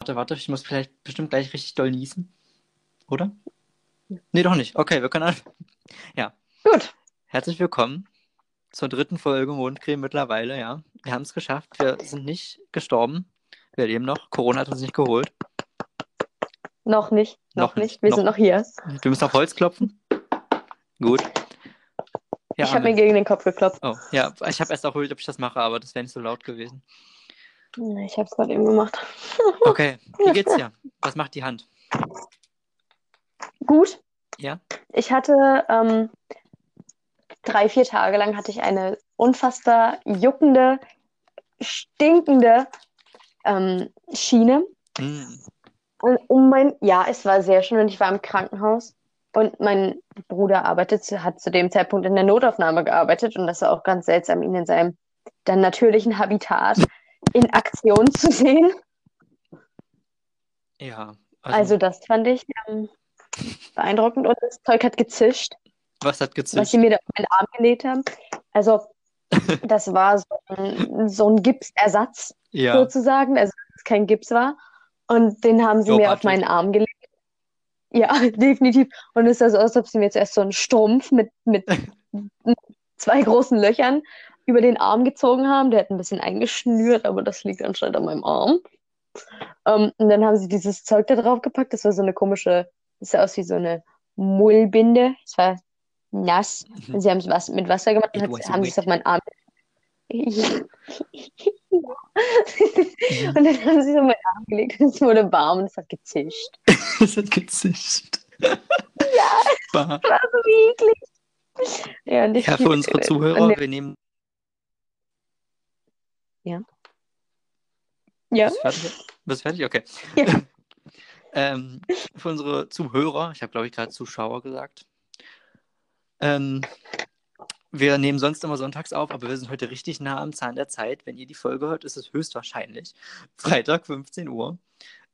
Warte, warte, ich muss vielleicht bestimmt gleich richtig doll niesen. Oder? Nee, doch nicht. Okay, wir können anfangen. Ja. Gut. Herzlich willkommen zur dritten Folge Mondcreme mittlerweile, ja. Wir haben es geschafft. Wir sind nicht gestorben. Wir leben noch. Corona hat uns nicht geholt. Noch nicht. Noch, Noch nicht. Wir Noch- sind noch hier. Wir müssen auf Holz klopfen. Gut. Ja, ich habe mir gegen den Kopf geklopft. Oh, ja, ich habe erst auch überlegt, ob ich das mache, aber das wäre nicht so laut gewesen. Ich habe es gerade eben gemacht. Okay, wie geht's dir? Was macht die Hand? Gut. Ja? Ich hatte ähm, drei, vier Tage lang hatte ich eine unfassbar juckende, stinkende ähm, Schiene. Hm. Und um mein, ja, es war sehr schön und ich war im Krankenhaus. Und mein Bruder arbeitet, hat zu dem Zeitpunkt in der Notaufnahme gearbeitet und das war auch ganz seltsam, ihn in seinem dann natürlichen Habitat in Aktion zu sehen. Ja, Also, also, das fand ich ähm, beeindruckend und das Zeug hat gezischt, was hat was gezischt? sie mir da auf den Arm gelegt haben. Also, das war so ein, so ein Gipsersatz Ja, sozusagen, also dass es kein Gips war. Und den haben sie Low mir auf meinen Arm gelegt. Ja, definitiv. Und es sah so aus, als ob sie mir jetzt erst so einen Strumpf mit, mit zwei großen Löchern über den Arm gezogen haben. Der hat ein bisschen eingeschnürt, aber das liegt anscheinend an meinem Arm. Ähm, und dann haben sie dieses Zeug da drauf gepackt. Das war so eine komische, das sah aus wie so eine Mullbinde. Es war nass. Mhm. Und sie haben es was, mit Wasser gemacht und hat, haben es auf meinen Arm. Und dann haben sie es auf meinen Arm gelegt und es wurde warm und es hat gezischt. es hat gezischt. Ja. Bah. Das war so eklig. Ja, und ich Ja, für unsere Zuhörer, wir nehmen. Ja. Bist du fertig? Bist du fertig? Okay. Ja. ähm, für unsere Zuhörer, ich habe glaube ich gerade Zuschauer gesagt. Ähm, wir nehmen sonst immer sonntags auf, aber wir sind heute richtig nah am Zahn der Zeit. Wenn ihr die Folge hört, ist es höchstwahrscheinlich Freitag 15 Uhr.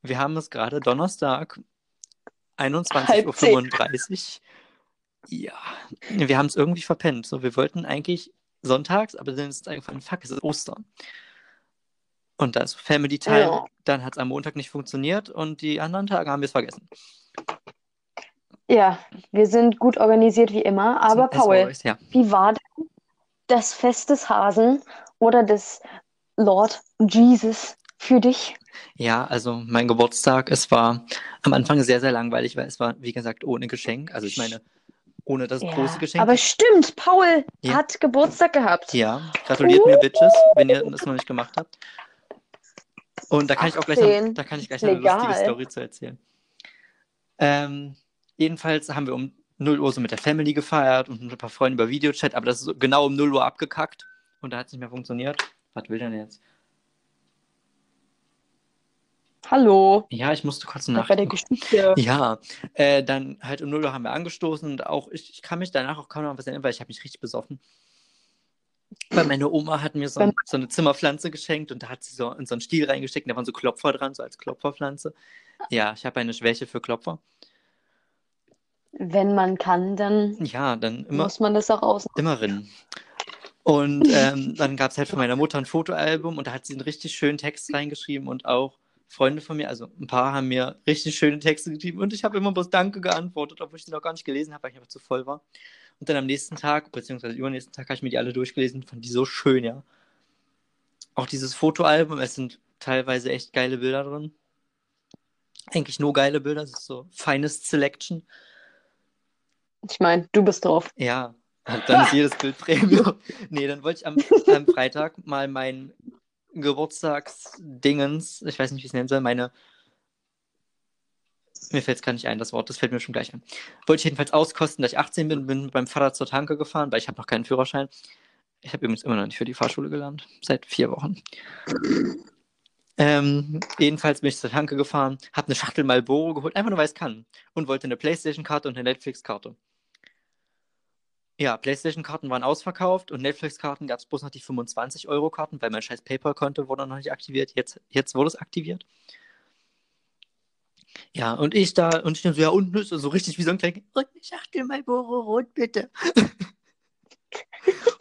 Wir haben es gerade Donnerstag 21.35 Uhr. Ja, wir haben es irgendwie verpennt. So, wir wollten eigentlich sonntags, aber dann ist es eingefallen, fuck, es ist Ostern. Und da ist Family Time, Ja. dann hat es am Montag nicht funktioniert und die anderen Tage haben wir es vergessen. Ja, wir sind gut organisiert wie immer. Aber As Paul, always, ja. wie war denn das Fest des Hasen oder des Lord Jesus für dich? Ja, also mein Geburtstag, es war am Anfang sehr, sehr langweilig, weil es war, wie gesagt, ohne Geschenk. Also ich meine, ohne das Ja, große Geschenk. aber stimmt, Paul Ja. hat Geburtstag gehabt. Ja, gratuliert mir, Bitches, wenn ihr das noch nicht gemacht habt. Und da kann ich auch gleich, noch, 18. da kann ich gleich noch eine Legal. lustige Story zu erzählen. Ähm, jedenfalls haben wir um 0 Uhr so mit der Family gefeiert und mit ein paar Freunden über Videochat, aber das ist so genau um 0 Uhr abgekackt und da hat es nicht mehr funktioniert. Was will denn jetzt? Hallo, Ja, ich musste kurz bei der nachdenken. Geschichte. Ja, äh, dann halt um 0 Uhr haben wir angestoßen und auch ich, ich kann mich danach auch kaum noch an was erinnern, weil ich habe mich richtig besoffen. Weil meine Oma hat mir so, ein, so eine Zimmerpflanze geschenkt und da hat sie so in so einen Stiel reingesteckt und da waren so Klopfer dran, so als Klopferpflanze. Ja, ich habe eine Schwäche für Klopfer. Wenn man kann, dann Ja, dann immer, muss man das auch aus. immer rinnen. Und ähm, dann gab es halt von meiner Mutter ein Fotoalbum und da hat sie einen richtig schönen Text reingeschrieben und auch Freunde von mir, also ein paar haben mir richtig schöne Texte geschrieben und ich habe immer bloß Danke geantwortet, obwohl ich die noch gar nicht gelesen habe, weil ich einfach zu voll war. Und dann am nächsten Tag, beziehungsweise übernächsten Tag, habe ich mir die alle durchgelesen, fand die so schön, ja. Auch dieses Fotoalbum, es sind teilweise echt geile Bilder drin. Eigentlich nur geile Bilder, es ist so Finest Selection. Ich meine, du bist drauf. Ja, und dann ist jedes Bild Premium. Nee, dann wollte ich am, am Freitag mal mein Geburtstagsdingens, ich weiß nicht, wie ich es nennen soll, meine. Mir fällt es gar nicht ein, das Wort, das fällt mir schon gleich ein. Wollte ich jedenfalls auskosten, da ich 18 bin, bin meinem Vater zur Tanke gefahren, weil ich habe noch keinen Führerschein. Ich habe übrigens immer noch nicht für die Fahrschule gelernt, seit vier Wochen. Ähm, jedenfalls bin ich zur Tanke gefahren, habe eine Schachtel Marlboro geholt, einfach nur weil ich es kann. Und wollte eine Playstation-Karte und eine Netflix-Karte. Ja, PlayStation-Karten waren ausverkauft und Netflix-Karten gab es bloß noch die 25-Euro-Karten, weil mein scheiß PayPal-Konto wurde noch nicht aktiviert. Jetzt, jetzt wurde es aktiviert. Ja, und ich da, und ich dann so, ja, unten ist so richtig wie so ein kleiner, und eine Schachtel Marlboro Rot, bitte.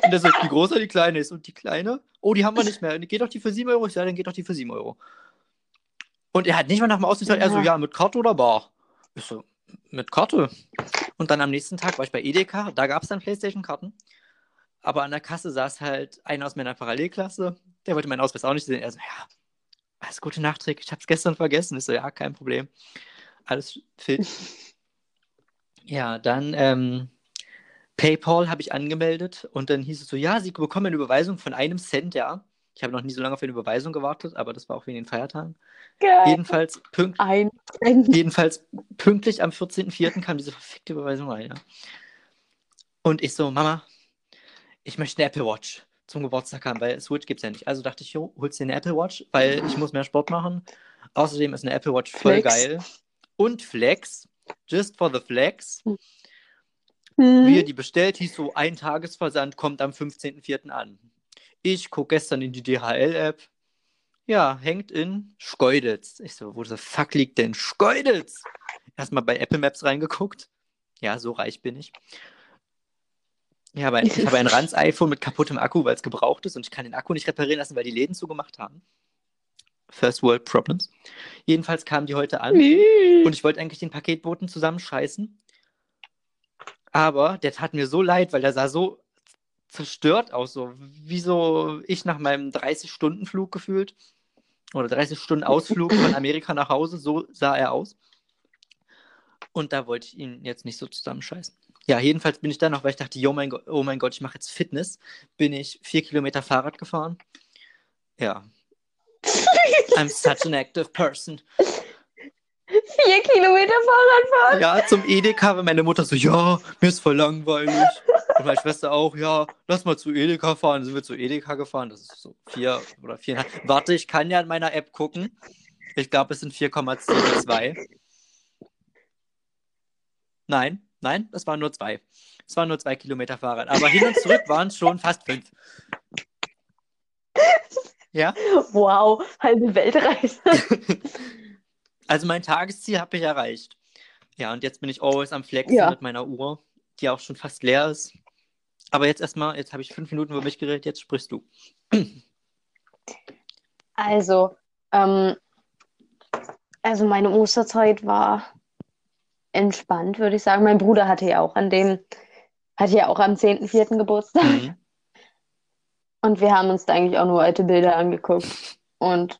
und der so, wie groß oder die kleine ist. Und die kleine, oh, die haben wir nicht mehr. Geht doch die für 7 Euro? Ich sage, dann geht doch die für 7 Euro. Und er hat nicht mal nach dem gesagt, er so, Ja. ja, mit Karte oder Bar? Ich so, mit Karte. Und dann am nächsten Tag war ich bei Edeka, da gab es dann Playstation-Karten. Aber an der Kasse saß halt einer aus meiner Parallelklasse, der wollte meinen Ausweis auch nicht sehen. Er so, ja, alles gute Nachträge, ich hab's gestern vergessen. Ich so, ja, kein Problem. Alles fit. Ja, dann ähm, PayPal habe ich angemeldet und dann hieß es so, ja, Sie bekommen eine Überweisung von einem Cent, ja. Ich habe noch nie so lange auf eine Überweisung gewartet, aber das war auch wegen den Feiertagen. Geil. Jedenfalls, pünkt, Ein. jedenfalls pünktlich am 14.04. kam diese verfickte Überweisung rein. Ja. Und ich so, Mama, ich möchte eine Apple Watch zum Geburtstag haben, weil Switch gibt es ja nicht. Also dachte ich, jo, holst dir eine Apple Watch, weil ich muss mehr Sport machen. Außerdem ist eine Apple Watch voll Flex. geil. Und Flex, just for the Flex. Mhm. Wie er die bestellt, hieß so, ein Tagesversand kommt am 15.04. an. Ich gucke gestern in die DHL-App. Ja, hängt in Schkeuditz. Ich so, wo the fuck liegt denn Schkeuditz? Erstmal bei Apple Maps reingeguckt. Ja, so reich bin ich. Ja, aber ich habe ein Ranz-iPhone mit kaputtem Akku, weil es gebraucht ist und ich kann den Akku nicht reparieren lassen, weil die Läden zugemacht haben. First World Problems. Jedenfalls kamen die heute an. Und ich wollte eigentlich den Paketboten zusammenscheißen. Aber der tat mir so leid, weil der sah so zerstört aus, so wie so ich nach meinem 30-Stunden-Flug gefühlt. Oder 30 Stunden Ausflug von Amerika nach Hause, so sah er aus. Und da wollte ich ihn jetzt nicht so zusammenscheißen. Ja, jedenfalls bin ich dann noch, weil ich dachte, oh mein Gott, oh mein Gott, ich mache jetzt Fitness, bin ich vier Kilometer Fahrrad gefahren. Ja. I'm such an active person. Vier Kilometer Fahrradfahren. Ja, zum Edeka, weil meine Mutter so, ja, mir ist voll langweilig. Und meine Schwester auch, ja, lass mal zu Edeka fahren. Dann sind wir zu Edeka gefahren. Das ist so vier oder viereinhalb. Warte, ich kann ja in meiner App gucken. Ich glaube, es sind 4,72. Nein, nein, es waren nur zwei. Es waren nur zwei Kilometer Fahrrad. Aber hin und zurück waren es schon fast fünf. Ja, Wow, halbe Weltreise. also mein Tagesziel habe ich erreicht. Ja, und jetzt bin ich always am Flexen Ja. mit meiner Uhr, die auch schon fast leer ist. Aber jetzt erstmal, jetzt habe ich fünf Minuten über mich geredet, jetzt sprichst du. Also, ähm, also meine Osterzeit war entspannt, würde ich sagen. Mein Bruder hatte ja auch an dem, hatte ja auch am 10.4. Geburtstag. Mhm. Und wir haben uns da eigentlich auch nur alte Bilder angeguckt. Und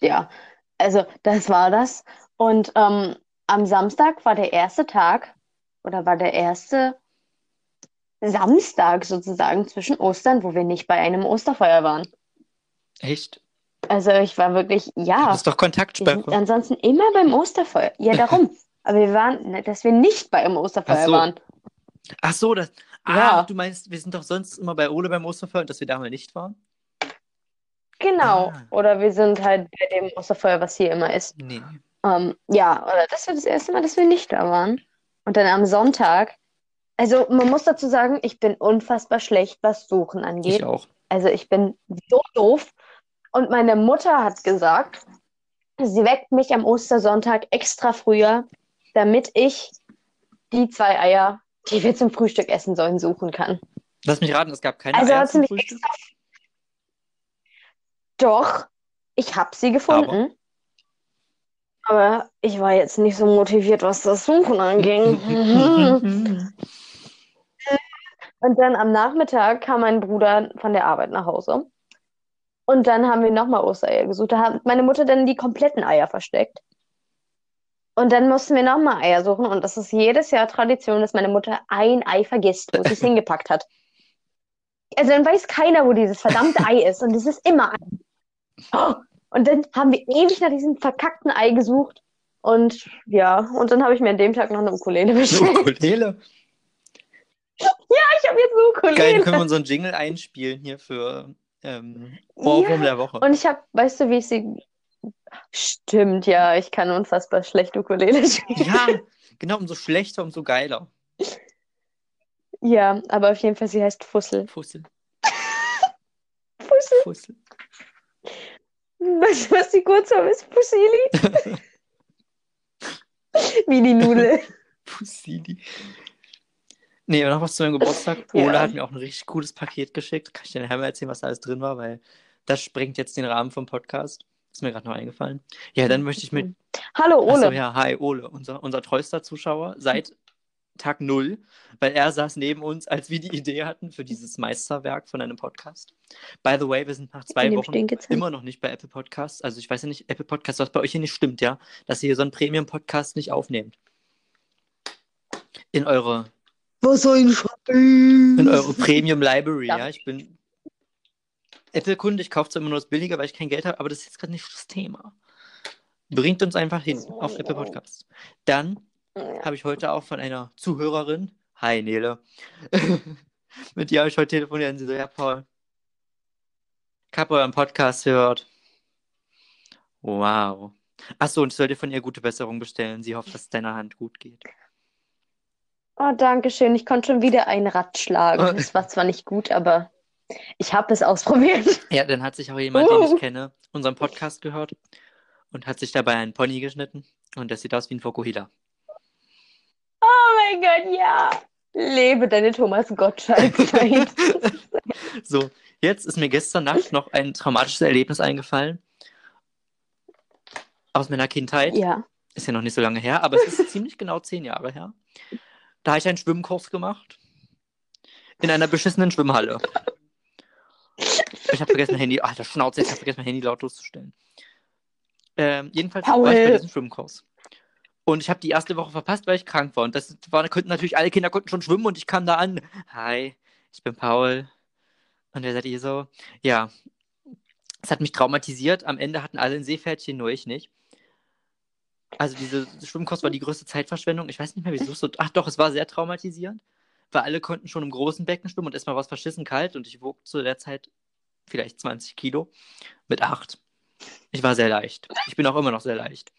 ja, also das war das. Und ähm, am Samstag war der erste Tag oder war der erste Samstag sozusagen zwischen Ostern, wo wir nicht bei einem Osterfeuer waren. Echt? Also ich war wirklich, ja, Das ist doch Kontaktsperre. ansonsten immer beim Osterfeuer. Ja, darum. Aber wir waren, ne, dass wir nicht bei einem Osterfeuer Ach so. waren. Ach so, das. Ah, Ja. du meinst, wir sind doch sonst immer bei Ole beim Osterfeuer und dass wir da mal nicht waren? Genau. Ah. Oder wir sind halt bei dem Osterfeuer, was hier immer ist. Nee. Ähm, ja, oder das war das erste Mal, dass wir nicht da waren. Und dann am Sonntag, also man muss dazu sagen, ich bin unfassbar schlecht, was Suchen angeht. Ich auch. Also ich bin so doof. Und meine Mutter hat gesagt, sie weckt mich am Ostersonntag extra früher, damit ich die zwei Eier, die wir zum Frühstück essen sollen, suchen kann. Lass mich raten, es gab keine Also Eier zum Frühstück. extra. Doch, ich habe sie gefunden. Aber ich war jetzt nicht so motiviert, was das Suchen anging. Und dann am Nachmittag kam mein Bruder von der Arbeit nach Hause. Und dann haben wir nochmal Ostereier gesucht. Da hat meine Mutter dann die kompletten Eier versteckt. Und dann mussten wir nochmal Eier suchen. Und das ist jedes Jahr Tradition, dass meine Mutter ein Ei vergisst, wo sie es hingepackt hat. Also dann weiß keiner, wo dieses verdammte Ei ist. Und es ist immer ein. Oh, und dann haben wir ewig nach diesem verkackten Ei gesucht. Und ja, und dann habe ich mir an dem Tag noch eine Ukulele Eine bestellt. Ukulele. Ich habe jetzt eine Ukulele. Geil, können wir unseren Jingle einspielen hier für ähm, Ohrwurm der Woche. Und ich habe, weißt du, wie ich sie. Stimmt, ja, ich kann unfassbar schlecht Ukulele spielen. Ja, genau, umso schlechter, umso geiler. Ja, aber auf jeden Fall, sie heißt Fussel. Fussel, Fussel. Fussel. Weißt du, was die Kurzform ist? Fussili? Wie die Nudel. Fussili. Nee, aber noch was zu meinem Geburtstag. Ja. Ola hat mir auch ein richtig cooles Paket geschickt. Kann ich dir nachher mal erzählen, was da alles drin war, weil das sprengt jetzt den Rahmen vom Podcast. Ist mir gerade noch eingefallen. Ja, dann möchte ich mit. Hallo, Ole. Achso, ja, hi, Ole, unser, unser treuester Zuschauer seit Tag Null, weil er saß neben uns, als wir die Idee hatten für dieses Meisterwerk von einem Podcast. By the way, wir sind nach zwei Wochen immer noch nicht bei Apple Podcasts. Also ich weiß ja nicht, Apple Podcasts, was bei euch hier nicht stimmt, ja, dass ihr hier so einen Premium-Podcast nicht aufnehmt. In eure, Was soll ich schreiben? in eure Premium Library, Ja. ja. Ich bin Apple-Kunde, ich kaufe zwar immer nur das Billige, weil ich kein Geld habe, aber das ist jetzt gerade nicht das Thema. Bringt uns einfach hin auf Apple Podcasts. Dann habe ich heute auch von einer Zuhörerin, hi Nele, mit der habe ich heute telefoniert und sie so, ja Paul, ich habe euren Podcast gehört. Wow. Achso, und ich soll dir von ihr gute Besserung bestellen. Sie hofft, dass es deiner Hand gut geht. Oh, danke schön. Ich konnte schon wieder ein Rad Oh. schlagen. Es war zwar nicht gut, aber ich habe es ausprobiert. Ja, dann hat sich auch jemand, den Uh. ich kenne, unseren Podcast gehört und hat sich dabei einen Pony geschnitten und das sieht aus wie ein Fokuhila. Oh mein Gott, ja. Lebe deine Thomas Gottschalk-Zeit. So, jetzt ist mir gestern Nacht noch ein traumatisches Erlebnis eingefallen. Aus meiner Kindheit. ja. Ist ja noch nicht so lange her, aber es ist ziemlich genau zehn Jahre her. Da habe ich einen Schwimmkurs gemacht. In einer beschissenen Schwimmhalle. Ich habe vergessen, mein Handy. Alter, Schnauze, ich habe vergessen, mein Handy lautlos zu stellen. Ähm, jedenfalls Paul. war ich bei diesem Schwimmkurs. Und ich habe die erste Woche verpasst, weil ich krank war. Und das war, konnten natürlich alle Kinder konnten schon schwimmen und ich kam da an. Hi, ich bin Paul. Und wer seid ihr so? Ja. Es hat mich traumatisiert. Am Ende hatten alle ein Seepferdchen, nur ich nicht. Also diese Schwimmkurs war die größte Zeitverschwendung. Ich weiß nicht mehr, wieso es so. Ach doch, es war sehr traumatisierend, weil alle konnten schon im großen Becken schwimmen und erstmal war es verschissen kalt und ich wog zu der Zeit vielleicht 20 Kilo mit 8. Ich war sehr leicht. Ich bin auch immer noch sehr leicht.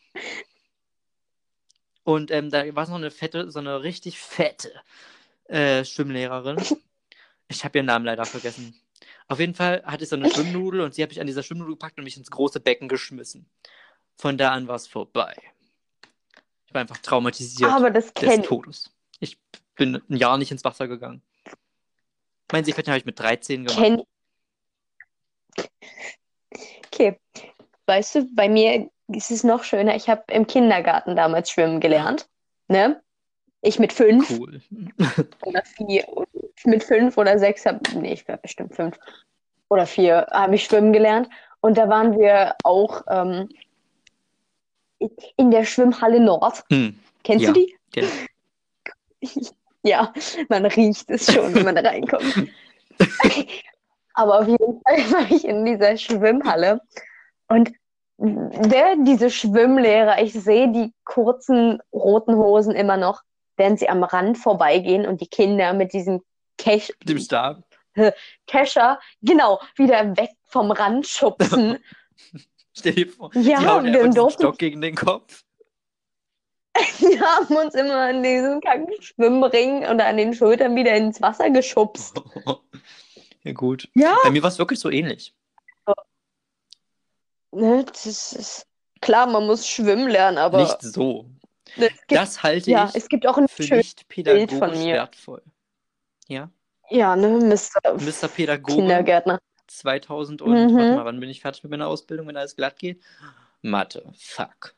Und ähm, da war so eine fette, so eine richtig fette äh, Schwimmlehrerin. Ich habe ihren Namen leider vergessen. Auf jeden Fall hatte ich so eine Schwimmnudel und sie habe ich an dieser Schwimmnudel gepackt und mich ins große Becken geschmissen. Von da an war es vorbei. Ich war einfach traumatisiert Aber das des. Todes. Ich bin ein Jahr nicht ins Wasser gegangen. Mein Seepferdchen habe ich mit 13 gemacht. Kenn okay. Weißt du, bei mir ist es noch schöner. Ich habe im Kindergarten damals schwimmen gelernt. Ne? Ich mit fünf Cool. oder vier, mit fünf oder sechs habe, nee, ich war bestimmt fünf oder vier, habe ich schwimmen gelernt. Und da waren wir auch ähm, in der Schwimmhalle Nord. Hm, Kennst Ja. du die? kenn Ja, man riecht es schon, wenn man da reinkommt. Aber auf jeden Fall war ich in dieser Schwimmhalle und wer diese Schwimmlehrer, ich sehe die kurzen roten Hosen immer noch, während sie am Rand vorbeigehen und die Kinder mit diesem Cash dem Stab. Kescher, genau, wieder weg vom Rand schubsen. Stell dir vor, Ja, die hauen wir durften- Stock gegen den Kopf. Wir haben uns immer an diesen Schwimmring oder an den Schultern wieder ins Wasser geschubst. Ja, gut. Ja. Bei mir war es wirklich so ähnlich. Ne, das ist klar, man muss schwimmen lernen, aber Nicht so. es gibt, Das halte ja, ich es gibt auch ein für nicht Bild pädagogisch von mir. wertvoll. Ja, ja, ne, Mr. Mr. Pädagoge Kindergärtner. 2000 und, Mhm. warte mal, wann bin ich fertig mit meiner Ausbildung, wenn alles glatt geht? Mathe, fuck.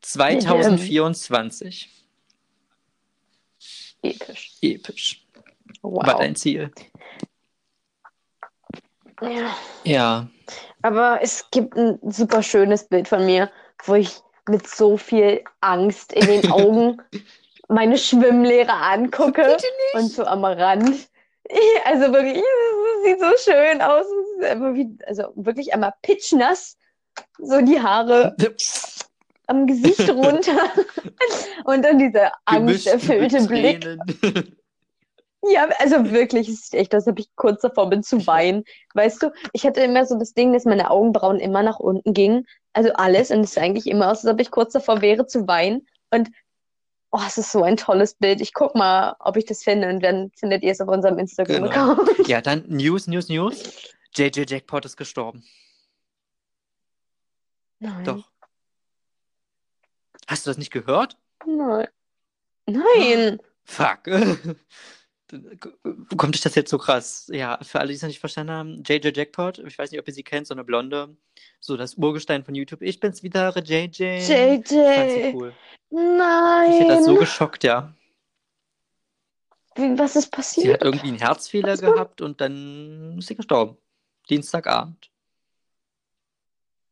2024. Episch. Episch. Wow. War dein Ziel. Ja. Ja. Aber es gibt ein super schönes Bild von mir, wo ich mit so viel Angst in den Augen meine Schwimmlehrer angucke und so am Rand. Also wirklich, es sieht so schön aus. Wie, also wirklich einmal pitchnass, so die Haare am Gesicht runter und dann dieser angsterfüllte Blick. Ja, also wirklich, es ist echt, als ob ich kurz davor bin zu weinen. Weißt du, ich hatte immer so das Ding, dass meine Augenbrauen immer nach unten gingen. Also alles. Und es sah eigentlich immer aus, als ob ich kurz davor wäre zu weinen. Und oh, es ist so ein tolles Bild. Ich guck mal, ob ich das finde. Und dann findet ihr es auf unserem Instagram-Account. Ja, dann News, News, News. JJ Jackpot ist gestorben. Nein. Doch. Hast du das nicht gehört? Nein. Nein. Fuck. kommt euch das jetzt so krass? Ja, für alle, die es noch nicht verstanden haben, JJ Jackpot, ich weiß nicht, ob ihr sie kennt, so eine Blonde, so das Urgestein von YouTube. Ich bin's wieder, JJ. JJ. Fand sie cool. Nein. Ich hätte das so geschockt, ja. Wie, was ist Sie passiert? hat irgendwie einen Herzfehler Was gehabt und dann ist sie gestorben. Dienstagabend.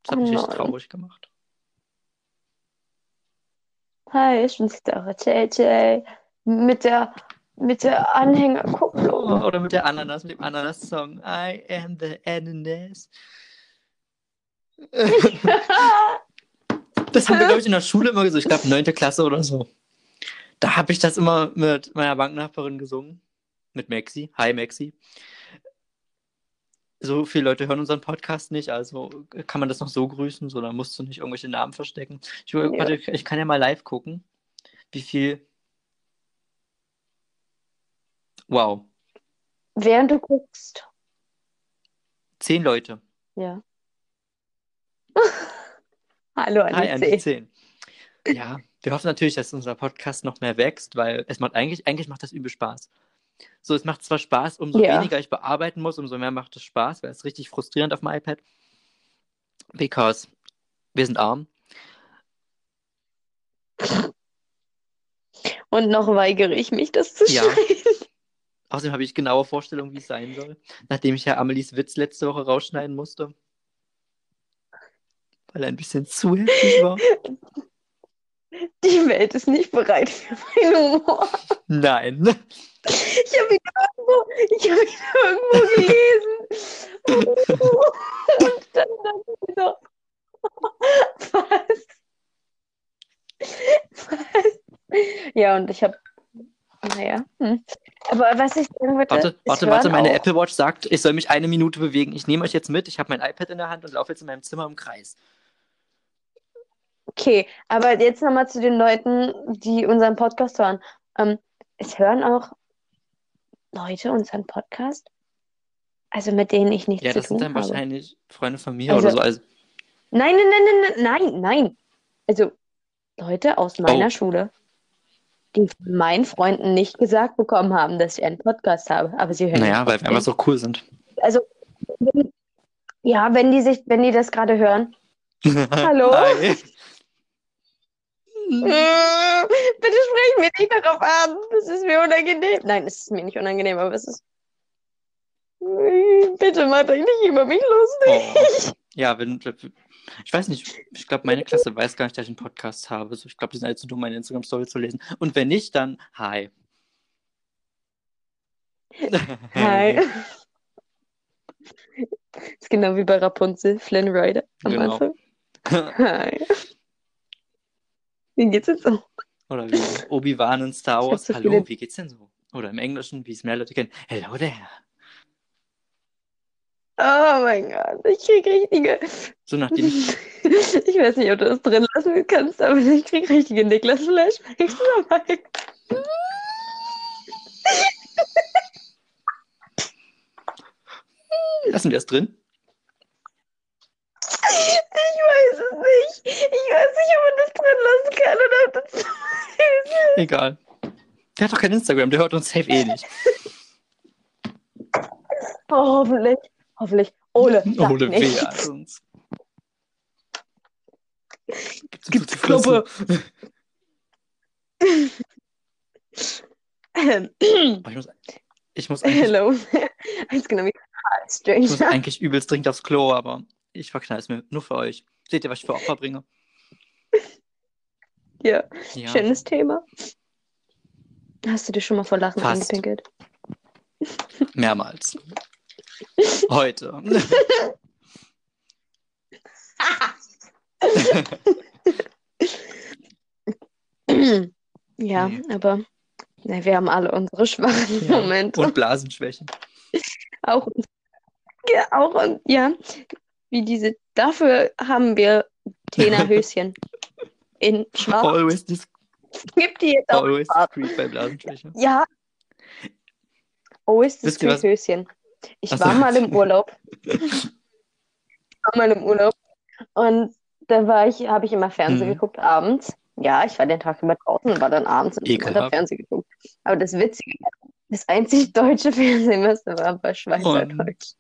Das hat Oh mich nein. traurig gemacht. Hi, ich bin's wieder, JJ. Mit der, mit der Anhängerkupplung. Oder mit der Ananas, mit dem Ananas-Song. I am the Ananas. Das haben wir, glaube ich, in der Schule immer gesagt. Ich glaube, neunte Klasse oder so. Da habe ich das immer mit meiner Banknachbarin gesungen. Mit Maxi. Hi, Maxi. So viele Leute hören unseren Podcast nicht, also kann man das noch so grüßen, so, dann musst du nicht irgendwelche Namen verstecken. Ich, Ja. warte, ich kann ja mal live gucken, wie viel. Wow, Während du guckst. zehn Leute. Ja. Hallo an Hi, die an die C. 10. Ja, wir hoffen natürlich, dass unser Podcast noch mehr wächst, weil es macht eigentlich, eigentlich macht das übel Spaß. So, es macht zwar Spaß, umso Ja. weniger ich bearbeiten muss, umso mehr macht es Spaß, weil es richtig frustrierend auf dem iPad. Because wir sind arm. Und noch weigere ich mich, das zu Ja. schneiden. Außerdem habe ich genaue Vorstellungen, wie es sein soll. Nachdem ich ja Amelies Witz letzte Woche rausschneiden musste. Weil er ein bisschen zu heftig war. Die Welt ist nicht bereit für meinen Humor. Nein. Ich habe ihn irgendwo, ich habe ihn irgendwo gelesen. Und dann dachte ich so, was? Was? Ja, und ich habe, naja. Hm. Aber was ich sagen wollte, Warte, warte, warte. Meine auch- Apple Watch sagt, ich soll mich eine Minute bewegen. Ich nehme euch jetzt mit. Ich habe mein iPad in der Hand und laufe jetzt in meinem Zimmer im Kreis. Okay, aber jetzt nochmal zu den Leuten, die unseren Podcast hören. Ähm, es hören auch Leute unseren Podcast, also mit denen ich nichts Ja, zu das sind tun dann habe. wahrscheinlich Freunde von mir Also- oder so. Also, Nein, nein, nein, nein, nein, nein, nein. Also Leute aus meiner Oh. Schule, die von meinen Freunden nicht gesagt bekommen haben, dass ich einen Podcast habe, aber sie hören naja, weil wir einfach so cool sind. Also, ja, wenn die sich, wenn die das gerade hören. Hallo? Bitte sprich mich nicht darauf an. Das ist mir unangenehm. Nein, es ist mir nicht unangenehm, aber es ist. Bitte macht euch nicht über mich lustig. Oh. Ja, wenn, ich weiß nicht, ich glaube, meine Klasse weiß gar nicht, dass ich einen Podcast habe. So, ich glaube, die sind alle zu dumm, meine Instagram-Story zu lesen. Und wenn nicht, dann hi. Hi. ist genau wie bei Rapunzel, Flynn Rider am Genau. Anfang. Hi. Wie geht's jetzt so? Oder wie Obi-Wan in Star Wars. so Hallo, viele- wie geht's denn so? Oder im Englischen, wie es mehr Leute kennen. Hello there. Oh mein Gott, ich krieg richtige. So nachdem ich, Ich weiß nicht, ob du das drin lassen kannst, aber ich krieg richtige Niklas-Flashbacks dabei. lassen wir es drin. Ich weiß es nicht. Ich weiß nicht, ob man das drin lassen kann oder ob das zu süß ist. Egal. Der hat doch kein Instagram, der hört uns safe eh nicht. Oh, hoffentlich. Hoffentlich. Ole, sag Ohne weh nichts. an uns. Gibt's, Gibt's Oh, ich, muss, ich, muss eigentlich, Hello. It's gonna be hard, ich muss eigentlich übelst dringend aufs Klo, aber ich verknall es mir nur für euch. Seht ihr, was ich für Opfer bringe? Ja, Ja. schönes Thema. Hast du dich schon mal vor Lachen Fast. angepinkelt? Mehrmals. Heute. Ja, Nee. aber na, wir haben alle unsere schwachen Ja. Momente. Und Blasenschwäche. Auch, ja, auch, und, ja, wie diese, dafür haben wir Tena Höschen in schwarz. Always, dis Gibt die jetzt auch always discreet bei Blasenschwäche. Ja. Always Discreet Höschen. Ich Ach so. war mal im Urlaub. Ich war mal im Urlaub. Und da war ich, habe ich immer Fernsehen Mhm. geguckt abends. Ja, ich war den Tag über draußen und war dann abends und hab unter Ekelhaft. Fernsehen geguckt. Aber das Witzige, Das einzig deutsche Fernsehen, was da war, war Schweizerdeutsch.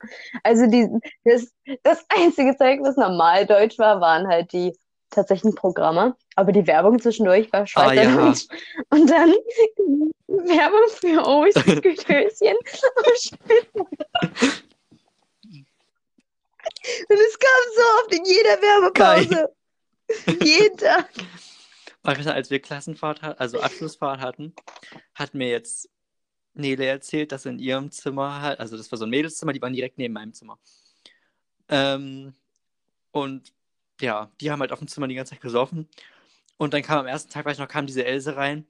Also die, das, das einzige Zeug, was normal deutsch war, waren halt die tatsächlichen Programme. Aber die Werbung zwischendurch war Schweizerdeutsch. Ah, ja. Und dann Werbung für O's Gütöschen. Und es kam so oft in jeder Werbepause. Jeden Tag. Als wir Klassenfahrt, also Abschlussfahrt hatten, hat mir jetzt Nele erzählt, dass in ihrem Zimmer halt, also das war so ein Mädelszimmer, die waren direkt neben meinem Zimmer. Ähm, und ja, die haben halt auf dem Zimmer die ganze Zeit gesoffen. Und dann kam am ersten Tag, weiß ich noch, kam diese Else rein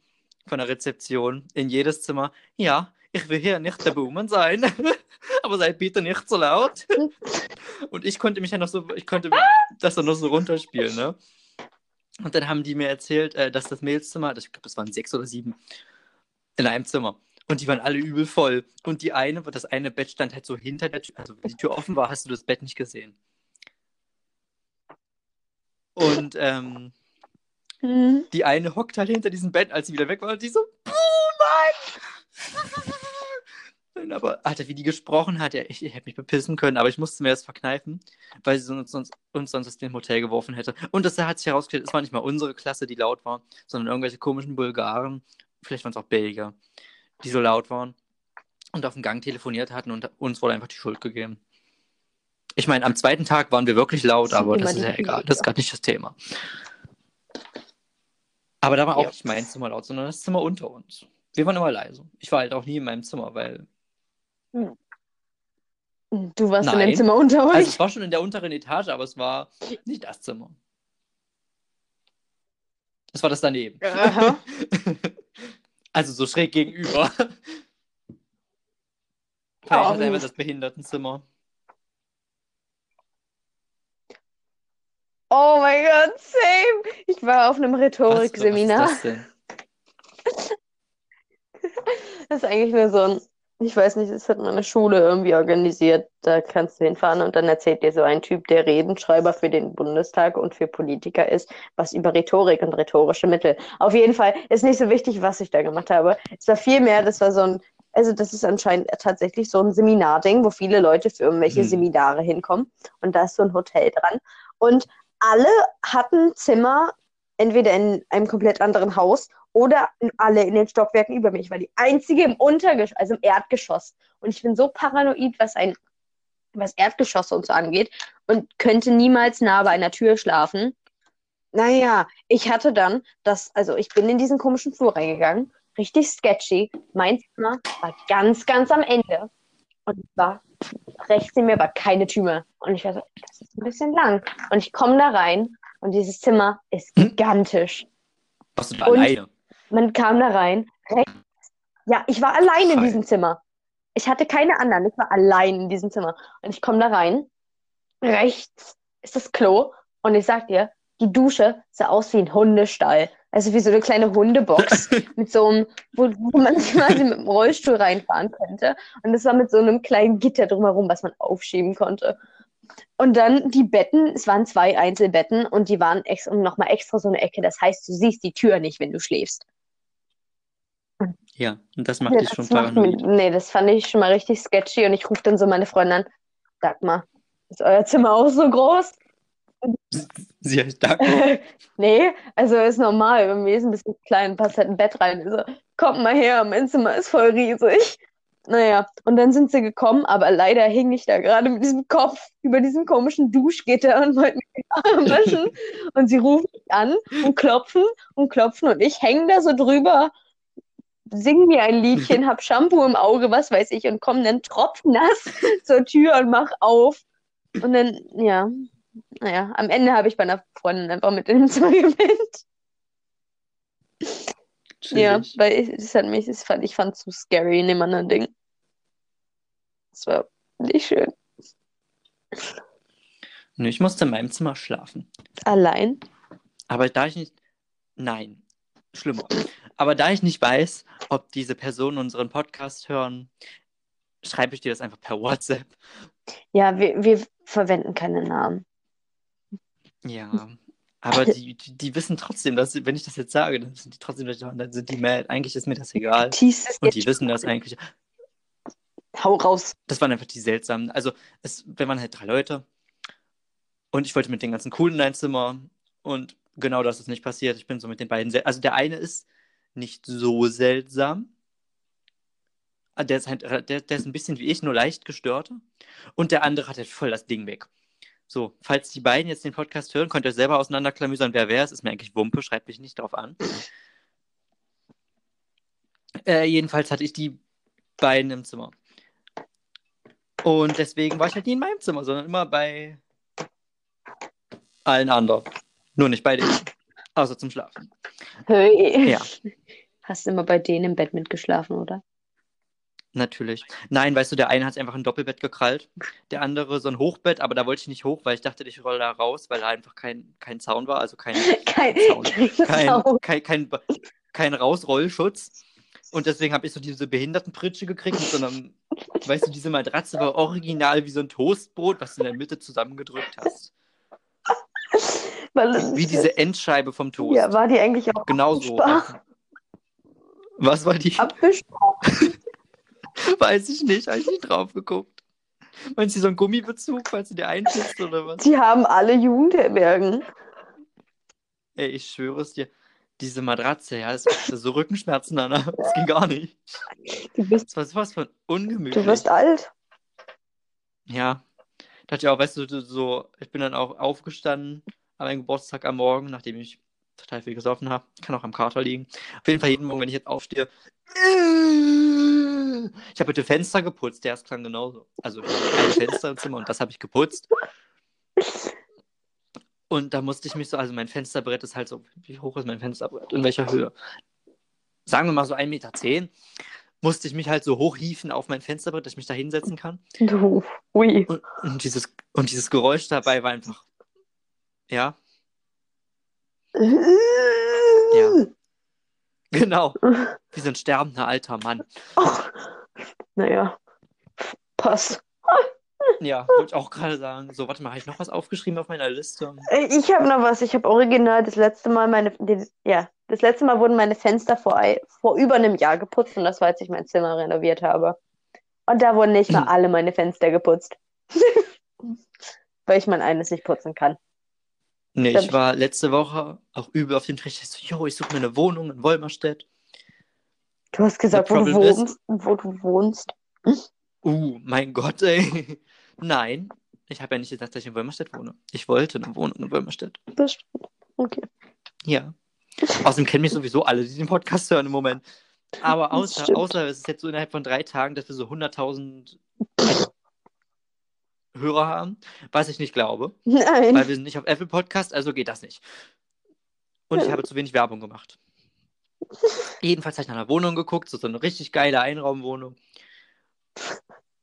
von der Rezeption in jedes Zimmer. Ja, ich will hier nicht der Buhmann sein, aber seid bitte nicht so laut. und ich konnte mich ja noch so, ich konnte das dann noch so runterspielen, ne? Und dann haben die mir erzählt, äh, dass das Mädelszimmer, ich glaube, das waren sechs oder sieben, in einem Zimmer. Und die waren alle übel voll. Und die eine, das eine Bett stand halt so hinter der Tür. Also, wenn die Tür offen war, hast du das Bett nicht gesehen. Und ähm, mhm. die eine hockt halt hinter diesem Bett, als sie wieder weg war. Und die so, nein! aber, Alter, wie die gesprochen hat, ja, ich, ich hätte mich bepissen können, aber ich musste mir das verkneifen, weil sie uns, uns, uns sonst aus dem Hotel geworfen hätte. Und das hat sich herausgestellt, es war nicht mal unsere Klasse, die laut war, sondern irgendwelche komischen Bulgaren. Vielleicht waren es auch Belgier die so laut waren und auf dem Gang telefoniert hatten und uns wurde einfach die Schuld gegeben. Ich meine, am zweiten Tag waren wir wirklich laut, das aber das ist ja egal. Das ist gerade nicht das Thema. Aber da war auch ja. nicht mein Zimmer laut, sondern das Zimmer unter uns. Wir waren immer leise. Ich war halt auch nie in meinem Zimmer, weil. Hm. Du warst Nein. in dem Zimmer unter euch? Also es war schon in der unteren Etage, aber es war nicht das Zimmer. Es war das daneben. Also so schräg gegenüber. Vielleicht oh, hat einfach das Behindertenzimmer. Oh mein Gott, same. Ich war auf einem Rhetorikseminar. Was, was ist das denn? das ist eigentlich nur so ein ich weiß nicht, das hat meine Schule irgendwie organisiert. Da kannst du hinfahren und dann erzählt dir so ein Typ, der Redenschreiber für den Bundestag und für Politiker ist, was über Rhetorik und rhetorische Mittel. Auf jeden Fall ist nicht so wichtig, was ich da gemacht habe. Es war viel mehr, das war so ein, also das ist anscheinend tatsächlich so ein Seminarding, wo viele Leute für irgendwelche hm. Seminare hinkommen. Und da ist so ein Hotel dran. Und alle hatten Zimmer entweder in einem komplett anderen Haus oder alle in den Stockwerken über mich. Ich war die einzige im Untergeschoss, also im Erdgeschoss. Und ich bin so paranoid, was ein was Erdgeschosse und so angeht und könnte niemals nah bei einer Tür schlafen. Naja, ich hatte dann das, also ich bin in diesen komischen Flur reingegangen, richtig sketchy. Mein Zimmer war ganz, ganz am Ende und war rechts in mir war keine Tür. Und ich war so, das ist ein bisschen lang. Und ich komme da rein und dieses Zimmer ist hm? gigantisch. Warst du da und alleine? Man kam da rein. Rechts. Ja, ich war allein in diesem Zimmer. Ich hatte keine anderen. Ich war allein in diesem Zimmer. Und ich komme da rein. Rechts ist das Klo. Und ich sag dir, die Dusche sah aus wie ein Hundestall. Also wie so eine kleine Hundebox mit so einem, wo, wo man sich quasi mit dem Rollstuhl reinfahren könnte. Und das war mit so einem kleinen Gitter drumherum, was man aufschieben konnte. Und dann die Betten, es waren zwei Einzelbetten und die waren ex nochmal extra so eine Ecke. Das heißt, du siehst die Tür nicht, wenn du schläfst. Ja, und das macht ja, dich schon paranoid. Nee, das fand ich schon mal richtig sketchy und ich rufe dann so meine Freundin an, sag mal, ist euer Zimmer auch so groß? Sie heißt Dagmar? nee, also ist normal. Bei mir ist ein bisschen klein, passt halt ein Bett rein. So, kommt mal her, mein Zimmer ist voll riesig. Naja, und dann sind sie gekommen, aber leider hing ich da gerade mit diesem Kopf über diesem komischen Duschgitter und wollte mich den Arm waschen. und sie rufen mich an und klopfen und klopfen und ich hänge da so drüber sing mir ein Liedchen, hab Shampoo im Auge, was weiß ich, und komm dann tropfnass zur Tür und mach auf. Und dann, ja, naja, am Ende habe ich bei einer Freundin einfach mit in dem Zimmer gepennt. Ja, weil es hat mich, es fand, ich fand es zu scary in dem anderen Ding. Das war nicht schön. Nö, ich musste in meinem Zimmer schlafen. Allein? Aber da ich nicht. Nein, schlimmer. Aber da ich nicht weiß, ob diese Personen unseren Podcast hören, schreibe ich dir das einfach per WhatsApp. Ja, wir, wir verwenden keine Namen. Ja, Aber die, die, die wissen trotzdem, dass, wenn ich das jetzt sage, dann sind die trotzdem, dann sind die mad. Eigentlich ist mir das egal. Tease Und die wissen das eigentlich. Hau raus. Das waren einfach die seltsamen. Also, es, wir waren halt drei Leute. Und ich wollte mit den ganzen coolen in ein Zimmer. Und genau das ist nicht passiert. Ich bin so mit den beiden. Also, der eine ist nicht so seltsam. Ah, Der ist, halt, der, der ist ein bisschen wie ich, nur leicht gestörter. Und der andere hat halt voll das Ding weg. So, falls die beiden jetzt den Podcast hören, könnt ihr selber auseinanderklamüsern, wer wer ist. Ist mir eigentlich Wumpe, schreibt mich nicht drauf an. Äh, jedenfalls hatte ich die beiden im Zimmer. Und deswegen war ich halt nie in meinem Zimmer, sondern immer bei allen anderen. Nur nicht bei denen. Außer zum Schlafen. Hey. Ja. Hast immer bei denen im Bett mitgeschlafen, oder? Natürlich. Nein, weißt du, der eine hat einfach ein Doppelbett gekrallt, der andere so ein Hochbett, aber da wollte ich nicht hoch, weil ich dachte, ich rolle da raus, weil da einfach kein, kein Zaun war, also kein, Kein, Zaun. kein kein, Zaun. kein, kein, kein Rausrollschutz. Und deswegen habe ich so diese Behindertenpritsche gekriegt mit so einem, weißt du, diese Matratze war original wie so ein Toastbrot, was du in der Mitte zusammengedrückt hast. Wie diese Endscheibe vom Toast. Ja, war die eigentlich auch Genau so. Was war die? abwischbar? Weiß ich nicht, habe ich nicht drauf geguckt. Meinst du so einen Gummibezug, falls du dir einschützt oder was? Die haben alle Jugendherbergen. Ey, ich schwöre es dir. Diese Matratze, ja, das das so Rückenschmerzen, Anna. Das ging gar nicht. Du bist, Das war sowas von ungemütlich. du wirst alt. Ja. Dachte ich auch, weißt du, so, ich bin dann auch aufgestanden an meinem Geburtstag am Morgen, nachdem ich total viel gesoffen habe. Kann auch am Kater liegen. Auf jeden Fall jeden Morgen, wenn ich jetzt aufstehe. Ich habe heute Fenster geputzt, der klang genauso. Also ich habe ein Fenster im Zimmer und das habe ich geputzt. Und da musste ich mich so, also mein Fensterbrett ist halt so, wie hoch ist mein Fensterbrett? In welcher Höhe? Sagen wir mal so 1,10 Meter. Musste ich mich halt so hochhieven auf mein Fensterbrett, dass ich mich da hinsetzen kann. Du. Ui. Und, und, dieses, und dieses Geräusch dabei war einfach. Ja, Ja. Genau. Wie so ein sterbender alter Mann. Ach, naja. Pass. Ja, wollte ich auch gerade sagen. So, warte mal, habe ich noch was aufgeschrieben auf meiner Liste? Äh, Ich habe noch was. Ich habe original das letzte Mal meine, den, ja, das letzte Mal wurden meine Fenster vor, vor über einem Jahr geputzt und das war, als ich mein Zimmer renoviert habe. Und da wurden nicht mal alle meine Fenster geputzt. Weil ich mein eines nicht putzen kann. Nee, ich ich- war letzte Woche auch übel auf dem Trichter. Ich so, jo, ich suche mir eine Wohnung in Wolmerstedt. Du hast gesagt, wo du wohnst, wo du wohnst. Uh, mein Gott, ey. Nein, ich habe ja nicht gesagt, dass ich in Wolmerstedt wohne. Ich wollte eine Wohnung in Wolmerstedt. Das stimmt. Okay. Ja. Außerdem kennen mich sowieso alle, die den Podcast hören im Moment. Aber außer, außer es ist jetzt so innerhalb von drei Tagen, dass wir so 100.000 Hörer haben, was ich nicht glaube. Nein. Weil wir sind nicht auf Apple Podcast, also geht das nicht. Und ich habe zu wenig Werbung gemacht. Jedenfalls habe ich nach einer Wohnung geguckt, so, so eine richtig geile Einraumwohnung.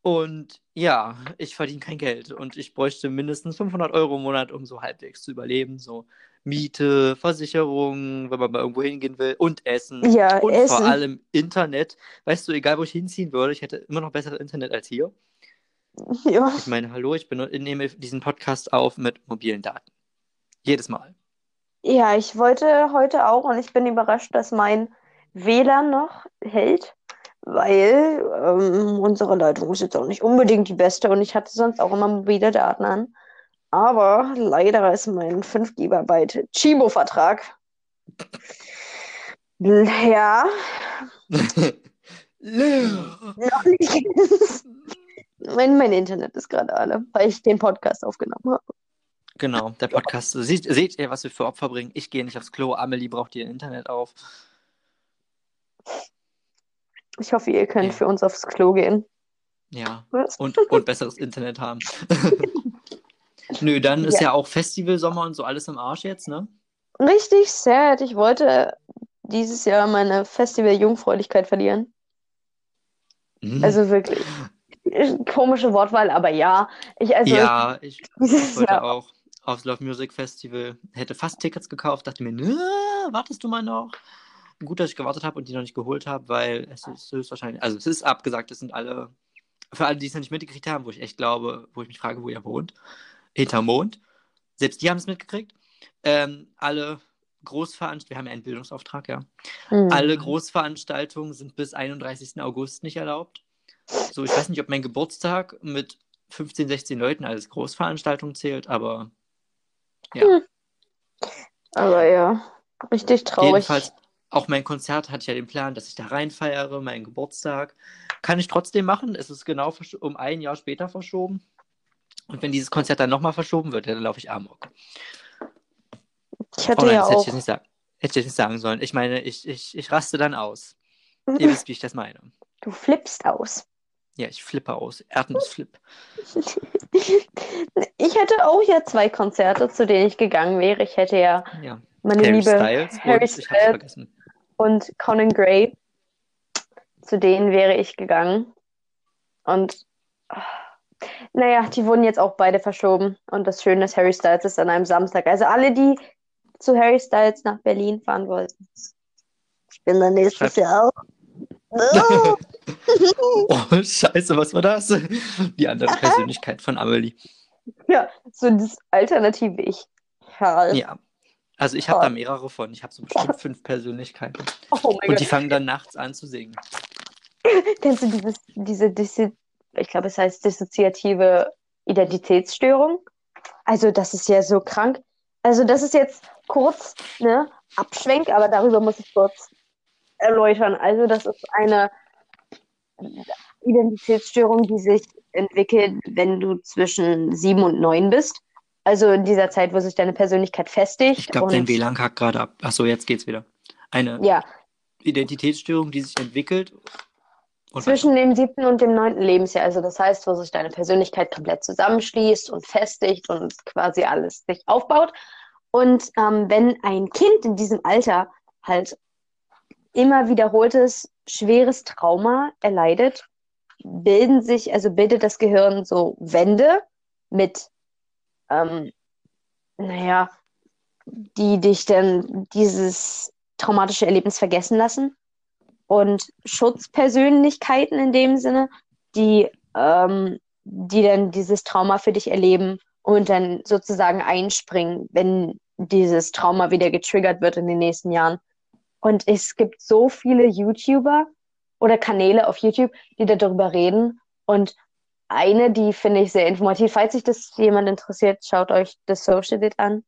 Und ja, ich verdiene kein Geld und ich bräuchte mindestens 500 Euro im Monat, um so halbwegs zu überleben. So Miete, Versicherung, wenn man mal irgendwo hingehen will und Essen. Ja, und Essen. vor allem Internet. Weißt du, egal wo ich hinziehen würde, ich hätte immer noch besseres Internet als hier. Ja. Ich meine, hallo, ich, ich nehme diesen Podcast auf mit mobilen Daten. Jedes Mal. Ja, ich wollte heute auch und ich bin überrascht, dass mein WLAN noch hält, weil ähm, unsere Leitung ist jetzt auch nicht unbedingt die beste und ich hatte sonst auch immer mobile Daten an. Aber leider ist mein 5 GB Chibo-Vertrag. Ja, noch nicht. Mein, mein Internet ist gerade alle, weil ich den Podcast aufgenommen habe. Genau, der Podcast. Seht, seht ihr, was wir für Opfer bringen? Ich gehe nicht aufs Klo. Amelie braucht ihr Internet auf. Ich hoffe, ihr könnt Ja. für uns aufs Klo gehen. Ja, Was? und, und besseres Internet haben. Nö, dann ist Ja. ja auch Festival, Sommer und so alles im Arsch jetzt, ne? Richtig sad. Ich wollte dieses Jahr meine Festival-Jungfräulichkeit verlieren. Mhm. Also wirklich. Komische Wortwahl, aber ja. Ich, also ja, ich, ich wollte Jahr. auch aufs Love Music Festival, hätte fast Tickets gekauft, dachte mir, nö, wartest du mal noch? Gut, dass ich gewartet habe und die noch nicht geholt habe, weil es ist höchstwahrscheinlich, also es ist abgesagt, es sind alle, für alle, die es noch nicht mitgekriegt haben, wo ich echt glaube, wo ich mich frage, wo ihr wohnt, Mond. Selbst die haben es mitgekriegt. ähm, alle Großveranstaltungen, wir haben ja einen Bildungsauftrag, ja. Mhm. Alle Großveranstaltungen sind bis 31. August nicht erlaubt. So, ich weiß nicht, ob mein Geburtstag mit 15, 16 Leuten als Großveranstaltung zählt, aber ja. Hm. Aber ja, richtig traurig. Jedenfalls, auch mein Konzert hatte ich ja den Plan, dass ich da reinfeiere, meinen Geburtstag. Kann ich trotzdem machen. Es ist genau um ein Jahr später verschoben. Und wenn dieses Konzert dann nochmal verschoben wird, dann laufe ich Amok. Ich Oh hatte nein, ja das hätte ich auch. nicht, sa hätte ich nicht sagen sollen. Ich meine, ich, ich, ich raste dann aus. Ihr wisst, wie ich das meine. Du flippst aus. Ja, ich flippe aus. Erdnussflip. Ich hätte auch ja zwei Konzerte, zu denen ich gegangen wäre. Ich hätte ja Ja. meine Harry liebe Styles Harry Styles vergessen. und Conan Gray. Zu denen wäre ich gegangen. Und ah, naja, die wurden jetzt auch beide verschoben. Und das Schöne ist, Harry Styles ist an einem Samstag. Also alle, die zu Harry Styles nach Berlin fahren wollten. Ich bin dann nächstes Jahr auch. Oh, scheiße, was war das? Die andere Persönlichkeit von Amelie. ja, so das alternative Ich. Ja. Ja. Also ich habe da mehrere von. Ich habe so bestimmt fünf Persönlichkeiten. Oh mein Und die fangen dann nachts an zu singen. Kennst du dieses, diese, Dissi ich glaube, es heißt dissoziative Identitätsstörung? Also, das ist ja so krank. Also, das ist jetzt kurz, ne, Abschwenk, aber darüber muss ich kurz erläutern. Also, das ist eine Identitätsstörung, die sich entwickelt, wenn du zwischen sieben und neun bist. Also in dieser Zeit, wo sich deine Persönlichkeit festigt. Ich glaube, dein WLAN kackt gerade ab. Achso, jetzt geht's wieder. Eine Ja, Identitätsstörung, die sich entwickelt. Zwischen dem siebten und dem neunten Lebensjahr, also das heißt, wo sich deine Persönlichkeit komplett zusammenschließt und festigt und quasi alles sich aufbaut. Und ähm, wenn ein Kind in diesem Alter halt immer wiederholtes schweres Trauma erleidet, bilden sich, also bildet das Gehirn so Wände mit, ähm, naja, die dich dann dieses traumatische Erlebnis vergessen lassen und Schutzpersönlichkeiten in dem Sinne, die, ähm, die dann dieses Trauma für dich erleben und dann sozusagen einspringen, wenn dieses Trauma wieder getriggert wird in den nächsten Jahren. Und es gibt so viele YouTuber oder Kanäle auf YouTube, die darüber reden. Und eine, die finde ich sehr informativ. Falls sich das jemand interessiert, schaut euch das Social It an.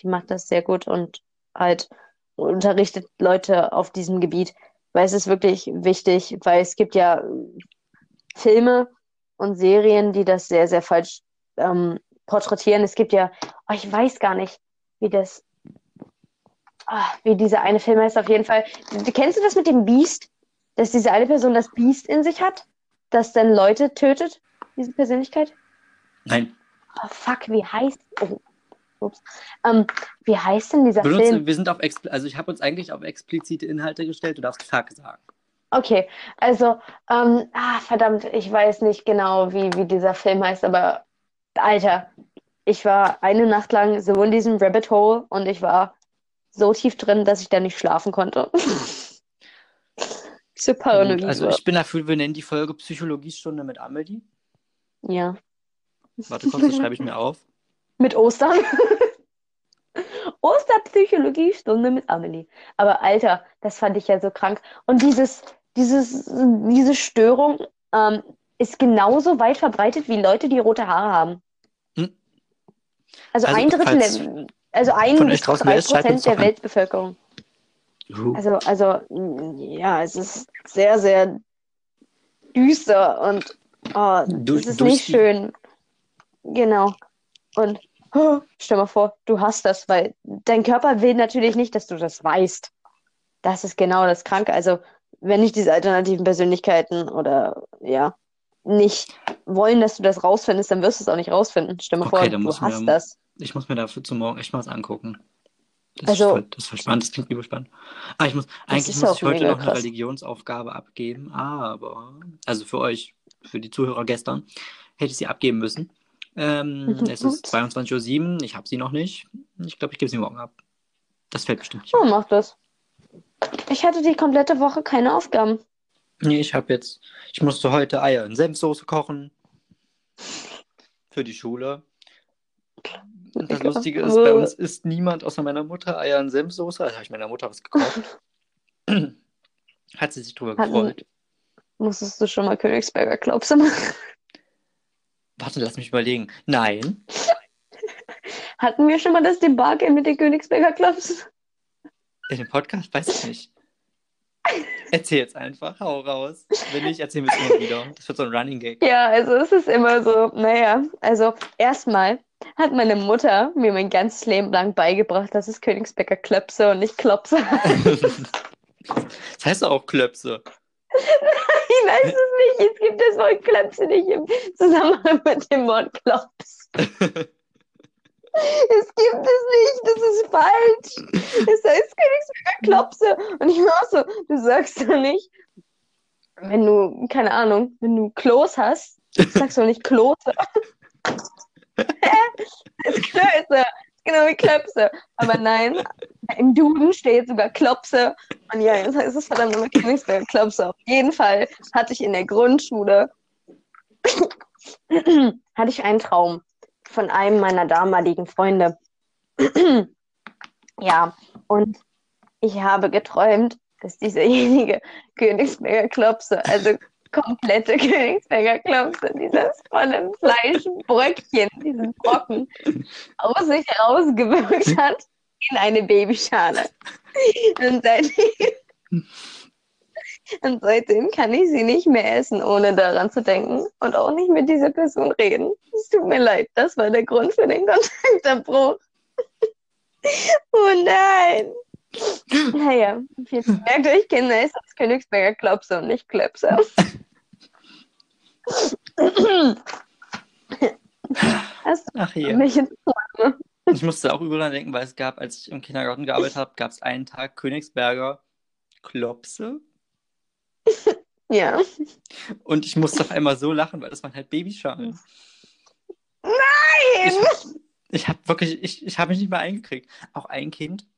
Die macht das sehr gut und halt unterrichtet Leute auf diesem Gebiet weil es ist wirklich wichtig, weil es gibt ja Filme und Serien, die das sehr, sehr falsch ähm, porträtieren. Es gibt ja, oh, ich weiß gar nicht, wie das, ah, wie dieser eine Film heißt auf jeden Fall. Kennst du das mit dem Biest? Dass diese eine Person das Biest in sich hat, das dann Leute tötet, diese Persönlichkeit? Nein. Oh, fuck, wie heißt, oh, ups. Ähm, wie heißt denn dieser Benutze, Film? wir sind auf expl also ich habe uns eigentlich auf explizite Inhalte gestellt. Du darfst Fuck sagen. Okay, also, ähm, ah, verdammt, ich weiß nicht genau, wie, wie dieser Film heißt, aber Alter, ich war eine Nacht lang so in diesem Rabbit Hole und ich war so tief drin, dass ich da nicht schlafen konnte. Zur Paranoid. Gut, also ich bin dafür, wir nennen die Folge Psychologiestunde mit Amelie. Ja. Warte kurz, das schreibe ich mir auf. Mit Ostern. Osterpsychologiestunde mit Amelie. Aber Alter, das fand ich ja so krank. Und dieses, dieses, diese Störung ähm, ist genauso weit verbreitet wie Leute, die rote Haare haben. Hm. Also, Also, ein Drittel, falls der, also ein von bis drei Prozent der. Weltbevölkerung. Also, also, ja, es ist sehr, sehr düster und oh, Du- es ist nicht schön. Genau. Und oh, stell mal vor, du hast das, weil dein Körper will natürlich nicht, dass du das weißt. Das ist genau das Kranke. Also, wenn nicht diese alternativen Persönlichkeiten oder ja, nicht wollen, dass du das rausfindest, dann wirst du es auch nicht rausfinden. Stell mal Okay, vor, du hast das. Ich muss mir dafür zum Morgen echt mal was angucken. Das, Also- ist, voll, das ist voll spannend, das klingt überspannend. Ah, ich muss, eigentlich ist muss ich heute noch eine krass. Religionsaufgabe abgeben, aber, also für euch, für die Zuhörer gestern, hätte ich sie abgeben müssen. Ähm, Mhm, es ist ups. 22.07 Uhr, ich habe sie noch nicht. Ich glaube, ich gebe sie morgen ab. Das fällt bestimmt nicht. Oh, mach das. Ich hatte die komplette Woche keine Aufgaben. Nee, ich habe jetzt, ich musste heute Eier in Senfsoße kochen. Für die Schule. Und das Lustige ist, bei uns isst niemand außer meiner Mutter Eier in Senfsoße. Also habe ich meiner Mutter was gekauft. Hat sie sich drüber Hatten- gefreut. Musstest du schon mal Königsberger Klopse machen? Warte, lass mich überlegen. Nein. Hatten wir schon mal das Debakel mit den Königsberger Klopsen? In dem Podcast weiß ich nicht. Erzähl jetzt einfach, hau raus. Wenn nicht, erzählen wir es immer wieder. Das wird so ein Running Gag. Ja, also es ist immer so, naja, also erstmal hat meine Mutter mir mein ganzes Leben lang beigebracht, dass es Königsberger Klöpse und nicht Klopse heißt. Das heißt auch Klöpse. Ich weiß es nicht. Es gibt das Wort Klöpse nicht im Zusammenhang mit dem Wort Klops. Es gibt es nicht. Das ist falsch. Es heißt Königsberger Klopse. Und ich war so, du sagst doch nicht, wenn du, keine Ahnung, wenn du Klos hast, sagst du nicht Klose. Das ist Klöße. Genau wie Klöpse. Aber nein, im Duden steht sogar Klopse. Und ja, jetzt heißt es verdammt immer Königsberger Klopse. Auf jeden Fall hatte ich in der Grundschule hatte ich einen Traum von einem meiner damaligen Freunde. ja, und ich habe geträumt, dass dieserjenige Königsberger Klopse, also komplette Königsberger Klopse, dieses volle Fleischbröckchen, diesen Brocken, aus sich rausgewirkt hat in eine Babyschale. Und seitdem, und seitdem kann ich sie nicht mehr essen, ohne daran zu denken und auch nicht mit dieser Person reden. Es tut mir leid, das war der Grund für den Kontaktabbruch. oh nein. Naja, jetzt merkt euch, Kinder, ist das Königsberger Klopse und nicht Klöpse. Du Ach hier. Ich musste auch überall denken, weil es gab, als ich im Kindergarten gearbeitet habe, gab es einen Tag Königsberger Klopse. Ja. Und ich musste auf einmal so lachen, weil das waren halt Babyschalen. Nein! Ich, ich habe wirklich, ich, ich habe mich nicht mehr eingekriegt. Auch ein Kind,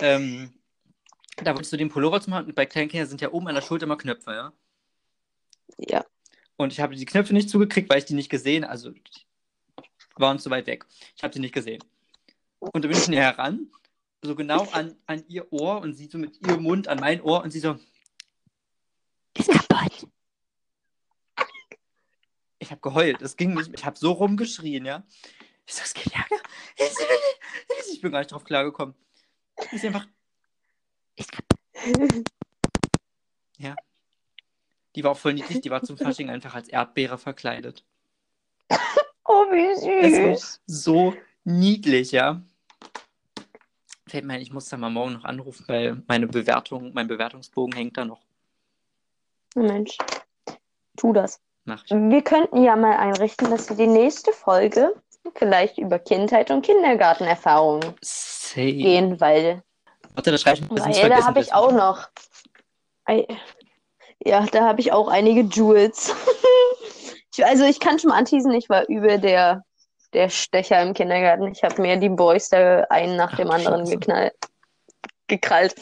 ähm, da wolltest du den Pullover zu machen und bei kleinen Kindern sind ja oben an der Schulter immer Knöpfe, ja? Ja. Und ich habe die Knöpfe nicht zugekriegt, weil ich die nicht gesehen, also waren zu weit weg. Ich habe die nicht gesehen. Und da bin ich näher ran, so genau an, an ihr Ohr und sie so mit ihrem Mund an mein Ohr und sie so, ist kaputt. Ich habe geheult, es ging nicht, ich habe so rumgeschrien, ja. Ich so, es geht ja. Ich bin gar nicht drauf klargekommen. Ist einfach. Ja. Die war auch voll niedlich, die war zum Fasching einfach als Erdbeere verkleidet. Oh, wie süß. so niedlich, ja. Fällt mir ein, ich muss da mal morgen noch anrufen, weil meine Bewertung, mein Bewertungsbogen hängt da noch. Mensch, tu das. Mach ich. Wir könnten ja mal einrichten, dass wir die nächste Folge vielleicht über Kindheit und Kindergartenerfahrungen Say. gehen, weil, Warte, da schreibe ich bisschen weil da habe ich auch noch. Ja, da habe ich auch einige Jewels. ich, also ich kann schon mal anteasen, ich war über der, der Stecher im Kindergarten. Ich habe mir die Boys da einen nach Ach, dem anderen Scheiße. geknallt. Gekrallt.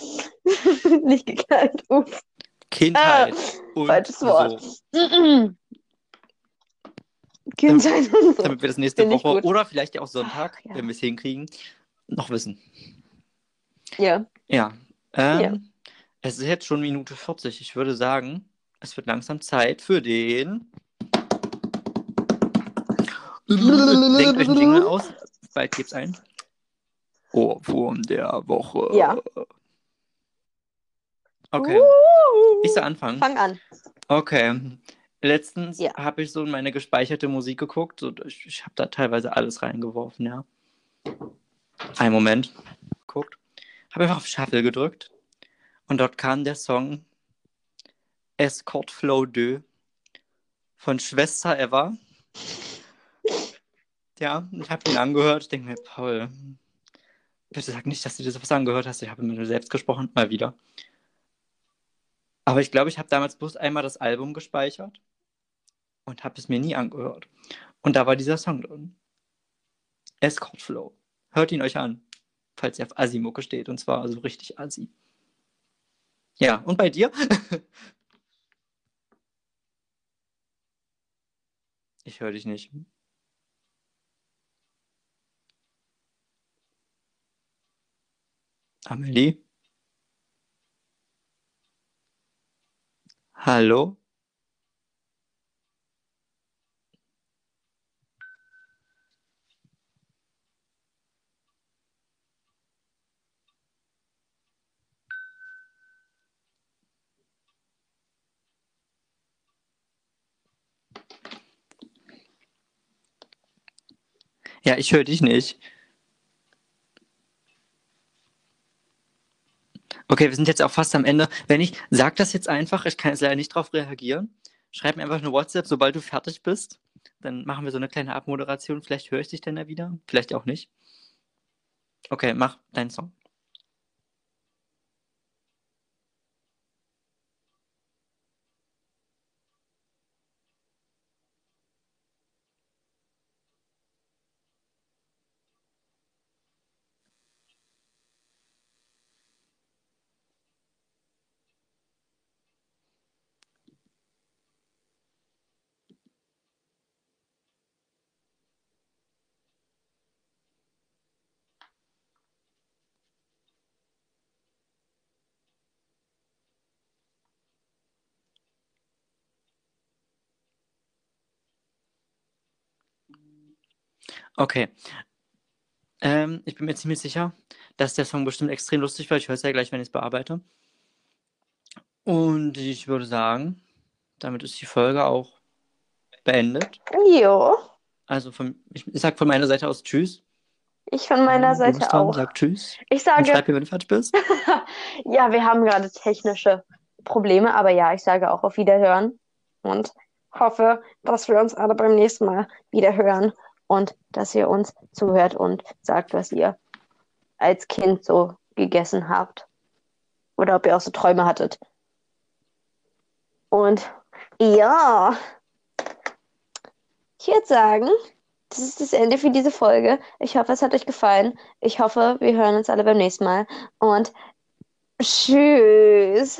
Nicht geknallt. Uff. Kindheit und falsches Wort. so. Kindheit und so. Damit wir das nächste Woche oder vielleicht auch Sonntag, Ach, ja. wenn wir es hinkriegen, noch wissen. Ja. Ja. Ähm, Ja. Es ist jetzt schon Minute 40. Ich würde sagen, es wird langsam Zeit für den. Denkt euch einen Jingle aus. Bald gibt's ein. Ohrwurm der Woche. Ja. Okay. Uh, Ich soll anfangen. Fang an. Okay. Letztens Ja. habe ich so in meine gespeicherte Musik geguckt. So, ich ich habe da teilweise alles reingeworfen, ja. Einen Moment. Guckt. Habe einfach auf Shuffle gedrückt. Und dort kam der Song Escort Flow 2 von Schwester Eva. Ja, ich habe ihn angehört. Ich denke mir, Paul, bitte sag nicht, dass du dir sowas angehört hast. Ich habe mit mir selbst gesprochen, mal wieder. Aber ich glaube, ich habe damals bloß einmal das Album gespeichert und habe es mir nie angehört. Und da war dieser Song drin. Escort Flow. Hört ihn euch an, falls ihr auf Asimoke steht. Und zwar also richtig Asi. Ja, und bei dir? ich höre dich nicht. Amelie? Hallo? Ja, ich höre dich nicht. Okay, wir sind jetzt auch fast am Ende. Wenn ich, sag das jetzt einfach, ich kann jetzt leider nicht darauf reagieren. Schreib mir einfach eine WhatsApp, sobald du fertig bist. Dann machen wir so eine kleine Abmoderation. Vielleicht höre ich dich dann ja wieder, vielleicht auch nicht. Okay, mach deinen Song. Okay. Ähm, ich bin mir ziemlich sicher, dass der Song bestimmt extrem lustig war. Ich höre es ja gleich, wenn ich es bearbeite. Und ich würde sagen, damit ist die Folge auch beendet. Jo. Also von, ich, ich sag von meiner Seite aus Tschüss. Ich von meiner Du Seite dran, auch. Sag Tschüss. Ich Und sage, schreib mir, wenn du fertig bist. ja, wir haben gerade technische Probleme, aber ja, ich sage auch auf Wiederhören und hoffe, dass wir uns alle beim nächsten Mal wieder hören und dass ihr uns zuhört und sagt, was ihr als Kind so gegessen habt oder ob ihr auch so Träume hattet. Und ja, ich würde sagen, das ist das Ende für diese Folge. Ich hoffe, es hat euch gefallen. Ich hoffe, wir hören uns alle beim nächsten Mal und tschüss.